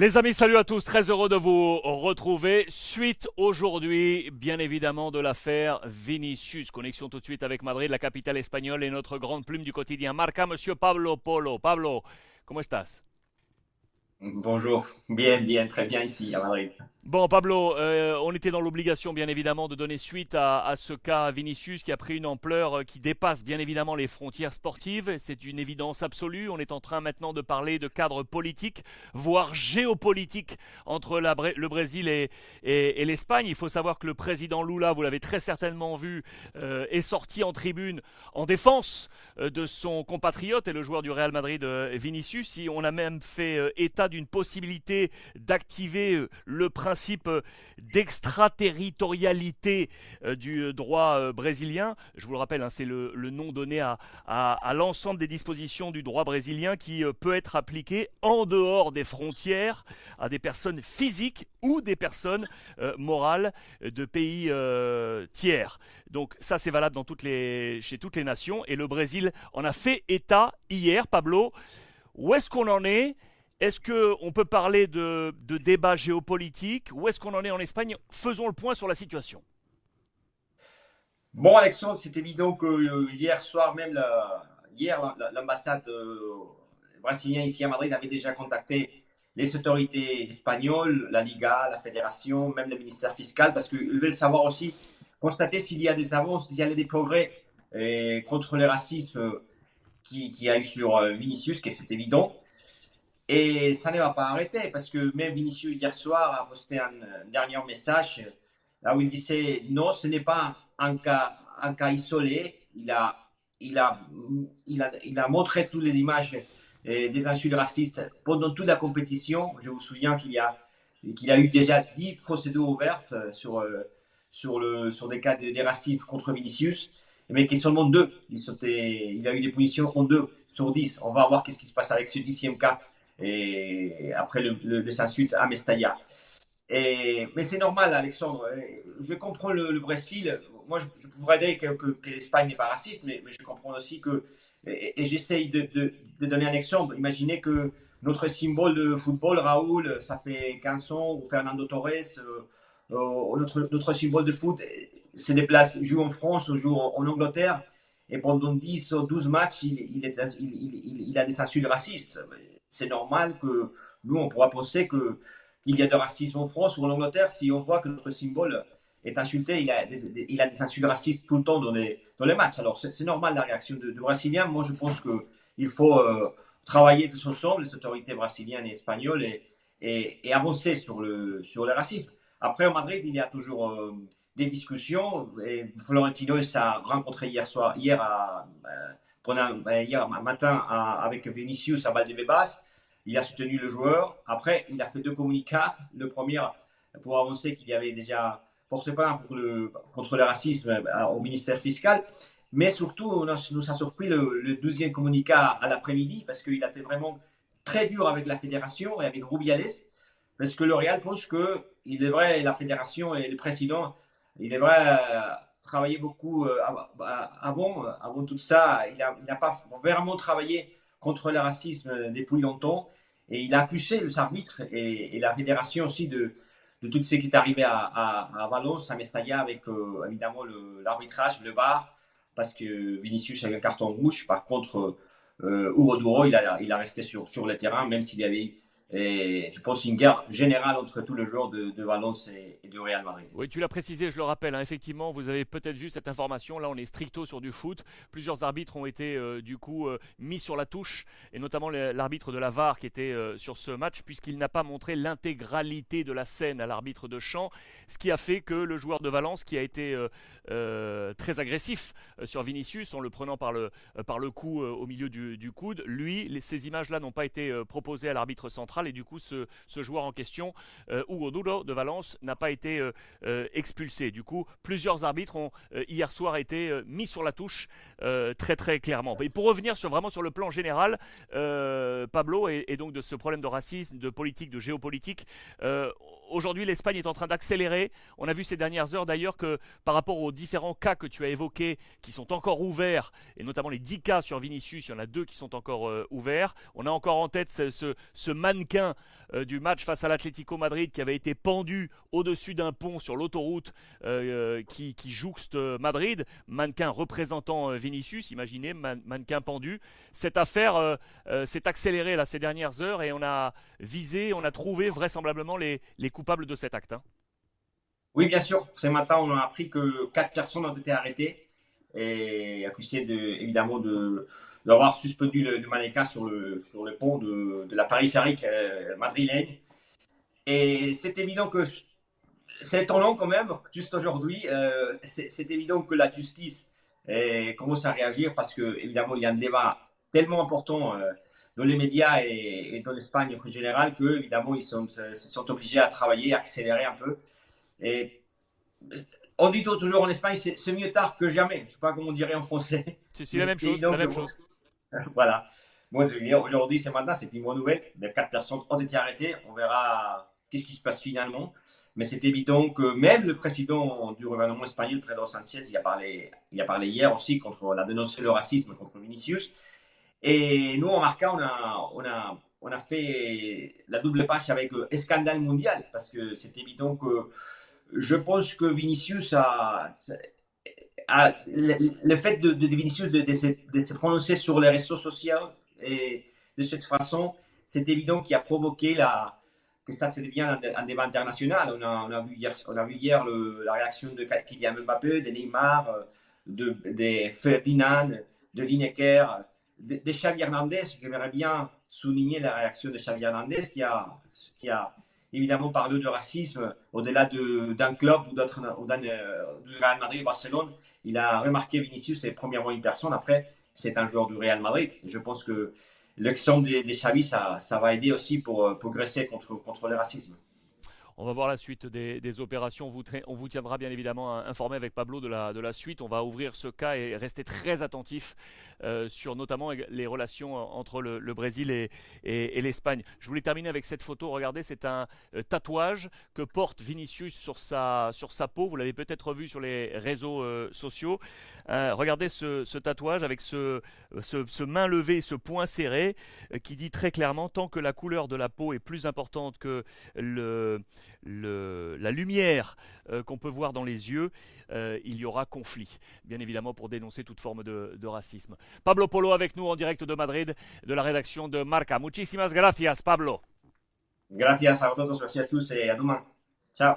Les amis, salut à tous, très heureux de vous retrouver. Suite aujourd'hui, bien évidemment, de l'affaire Vinicius. Connexion tout de suite avec Madrid, la capitale espagnole et notre grande plume du quotidien. Marca, monsieur Pablo Polo. Pablo, ¿cómo estás? Bonjour, bien, bien, très bien ici à Madrid. Bon, Pablo, euh, on était dans l'obligation, bien évidemment, de donner suite à, ce cas Vinicius qui a pris une ampleur euh, qui dépasse, bien évidemment, les frontières sportives. C'est une évidence absolue. On est en train maintenant de parler de cadre politique, voire géopolitique, entre le Brésil et, l'Espagne. Il faut savoir que le président Lula, vous l'avez très certainement vu, euh, est sorti en tribune en défense de son compatriote et le joueur du Real Madrid, Vinicius. on a même fait état d'une possibilité d'activer le principe principe euh, d'extraterritorialité euh, du euh, droit brésilien. Je vous le rappelle, hein, c'est le, nom donné à, à, l'ensemble des dispositions du droit brésilien qui peut être appliqué en dehors des frontières à des personnes physiques ou des personnes morales de pays tiers. Donc ça c'est valable chez toutes les nations et le Brésil en a fait état hier, Pablo. Où est-ce qu'on en est? Est-ce qu'on peut parler de, débat géopolitique Où est-ce qu'on en est en Espagne? Faisons le point sur la situation. Bon, Alexandre, c'est évident que euh, hier soir, même hier, l'ambassade euh, brésilienne ici à Madrid avait déjà contacté les autorités espagnoles, la Liga, la fédération, même le ministère fiscal, parce qu'ils veulent savoir aussi, constater s'il y a des avances, s'il y a des progrès euh, contre le racisme qui, qui, a eu sur Vinicius, que c'est évident. Et ça ne va pas arrêter parce que même Vinicius hier soir a posté un, dernier message là où il disait non, ce n'est pas un cas, un cas isolé. Il a, il, a, il, a, il a montré toutes les images euh, des insultes racistes pendant toute la compétition. Je vous souviens qu'il y a, qu'il a eu déjà 10 procédures ouvertes sur, euh, sur, le, sur des cas de, de racisme contre Vinicius mais qui seulement deux. Il, il a eu des punitions en deux sur 10. On va voir qu'est-ce qui se passe avec ce dixième cas et après le, le, insulte à Mestalla. Et, mais c'est normal, Alexandre. Je comprends le, Brésil. Moi, je, pourrais dire que, l'Espagne n'est pas raciste, mais, je comprends aussi que. Et, j'essaye de, de, donner un exemple. Imaginez que notre symbole de football, Raoul, ça fait 15 ans, ou Fernando Torres, euh, euh, notre, notre symbole de foot se déplace, joue en France, joue en Angleterre, et pendant 10 ou 12 matchs, il, a des insultes racistes c'est normal que nous, on pourra penser qu'il y a de racisme en France ou en Angleterre si on voit que notre symbole est insulté. Il a des, insultes racistes tout le temps dans les, dans les matchs. Alors, c'est normal la réaction de Brésilien. Moi, je pense qu'il faut euh, travailler tous ensemble, les autorités brésiliennes et espagnoles, et, et, avancer sur le, sur le racisme. Après, au Madrid, il y a toujours euh, des discussions. Et Florentino s'est rencontré hier soir, hier à. Euh, ben, hier matin avec Vinicius à Valdebebas. Il a soutenu le joueur. Après, il a fait deux communicats. Le premier pour annoncer qu'il y avait déjà porté plainte pour le, contre le racisme euh, au ministère fiscal. Mais surtout, nous a surpris le, deuxième communicat à l'après-midi parce qu'il a été vraiment très dur avec la fédération et avec Rubiales. Parce que le pense qu'il devrait, la fédération et le président, il devrait euh, travaillé beaucoup euh, avant, euh, avant tout ça. Il n'a pas vraiment travaillé contre le racisme depuis longtemps. Et il a accusé le arbitre et, la fédération aussi de, de, tout ce qui est arrivé à, Valence, à Mestalla, avec évidemment l'arbitrage, le, VAR, parce que Vinicius avait un carton rouge. Par contre, euh, Hugo a, il a resté sur, sur le terrain, même s'il y avait et je pense une guerre générale entre tous les joueurs de, Valence et, du Real Madrid. Oui, tu l'as précisé, je le rappelle, hein, effectivement, vous avez peut-être vu cette information. Là, on est stricto sur du foot. Plusieurs arbitres ont été euh, du coup euh, mis sur la touche, et notamment l'arbitre de la VAR qui était euh, sur ce match, puisqu'il n'a pas montré l'intégralité de la scène à l'arbitre de champ, ce qui a fait que le joueur de Valence, qui a été très agressif sur Vinicius en le prenant par le, par le cou au milieu du, coude, lui, ces images-là n'ont pas été proposées à l'arbitre central et du coup ce, joueur en question, euh, Hugo de Valence, n'a pas été euh, euh, expulsé. Du coup, plusieurs arbitres ont hier soir été mis sur la touche très très clairement. Et pour revenir sur, vraiment sur le plan général, Pablo, et, donc de ce problème de racisme, de politique, de géopolitique, aujourd'hui, l'Espagne est en train d'accélérer. On a vu ces dernières heures d'ailleurs que par rapport aux différents cas que tu as évoqués, qui sont encore ouverts, et notamment les 10 cas sur Vinicius, il y en a deux qui sont encore euh, ouverts. On a encore en tête ce, mannequin euh, du match face à l'Atlético Madrid qui avait été pendu au-dessus d'un pont sur l'autoroute euh, qui, jouxte Madrid. Mannequin représentant Vinicius, imaginez, mannequin pendu. Cette affaire s'est accélérée là, ces dernières heures et on a visé, on a trouvé vraisemblablement les, les coupables de cet acte. Hein. Oui, bien sûr. Ce matin, on a appris que quatre personnes ont été arrêtées et accusées de, évidemment d'avoir suspendu le, mannequin sur le, le pont de, de la périphérique euh, madrilène. Et c'est évident que c'est étonnant quand même, juste aujourd'hui, euh, c'est évident que la justice euh, commence à réagir parce que évidemment il y a un débat tellement important dans les médias et, dans l'Espagne en général que évidemment ils sont, se sont obligés à travailler, à accélérer un peu. Et on dit toujours en Espagne, c'est mieux tard que jamais. Je ne sais pas comment on dirait en français. C'est la même chose. La même chose. voilà. Moi, je veux dire, aujourd'hui, c'est maintenant, c'est une bonne nouvelle. Les quatre personnes ont été arrêtées. On verra qu'est-ce qui se passe finalement. Mais c'est évident que même le président du gouvernement espagnol, Pedro Sánchez, il a parlé, il a parlé hier aussi contre la dénoncé le racisme contre Vinicius. Et nous, en Marca, on a, on a, on a fait la double page avec le scandale mondial parce que c'est évident que je pense que Vinicius a, le, fait de, Vinicius de, se, prononcer sur les réseaux sociaux et de cette façon, c'est évident qu'il a provoqué la, que ça se devient un, débat international. On a, on a, vu hier, on a vu hier la réaction de Kylian Mbappé, de Neymar, de, de Ferdinand, de Lineker de, de Hernandez, j'aimerais bien souligner la réaction de Xavi Hernandez qui a, qui a évidemment parlé de racisme au-delà d'un club ou d'autres, euh, du Real Madrid ou Barcelone. Il a remarqué Vinicius, c'est premièrement une personne, après, c'est un joueur du Real Madrid. Je pense que l'exemple de, de Xavi, ça, ça, va aider aussi pour euh, progresser contre, contre le racisme. On va voir la suite des, opérations. On vous, tiendra bien évidemment informé avec Pablo de la, suite. On va ouvrir ce cas et rester très attentif euh, sur notamment les relations entre le, Brésil et, l'Espagne. Je voulais terminer avec cette photo. Regardez, c'est un euh, tatouage que porte Vinicius sur sa, peau. Vous l'avez peut-être vu sur les réseaux euh, sociaux. regardez ce, tatouage avec ce, ce, main levée, ce poing serré qui dit très clairement tant que la couleur de la peau est plus importante que le la lumière euh, qu'on peut voir dans les yeux, euh, il y aura conflit, bien évidemment pour dénoncer toute forme de, racisme. Pablo Polo avec nous en direct de Madrid, de la rédaction de Marca. Muchísimas gracias, Pablo. Gracias a vosotros, gracias a tous et à demain. Ciao.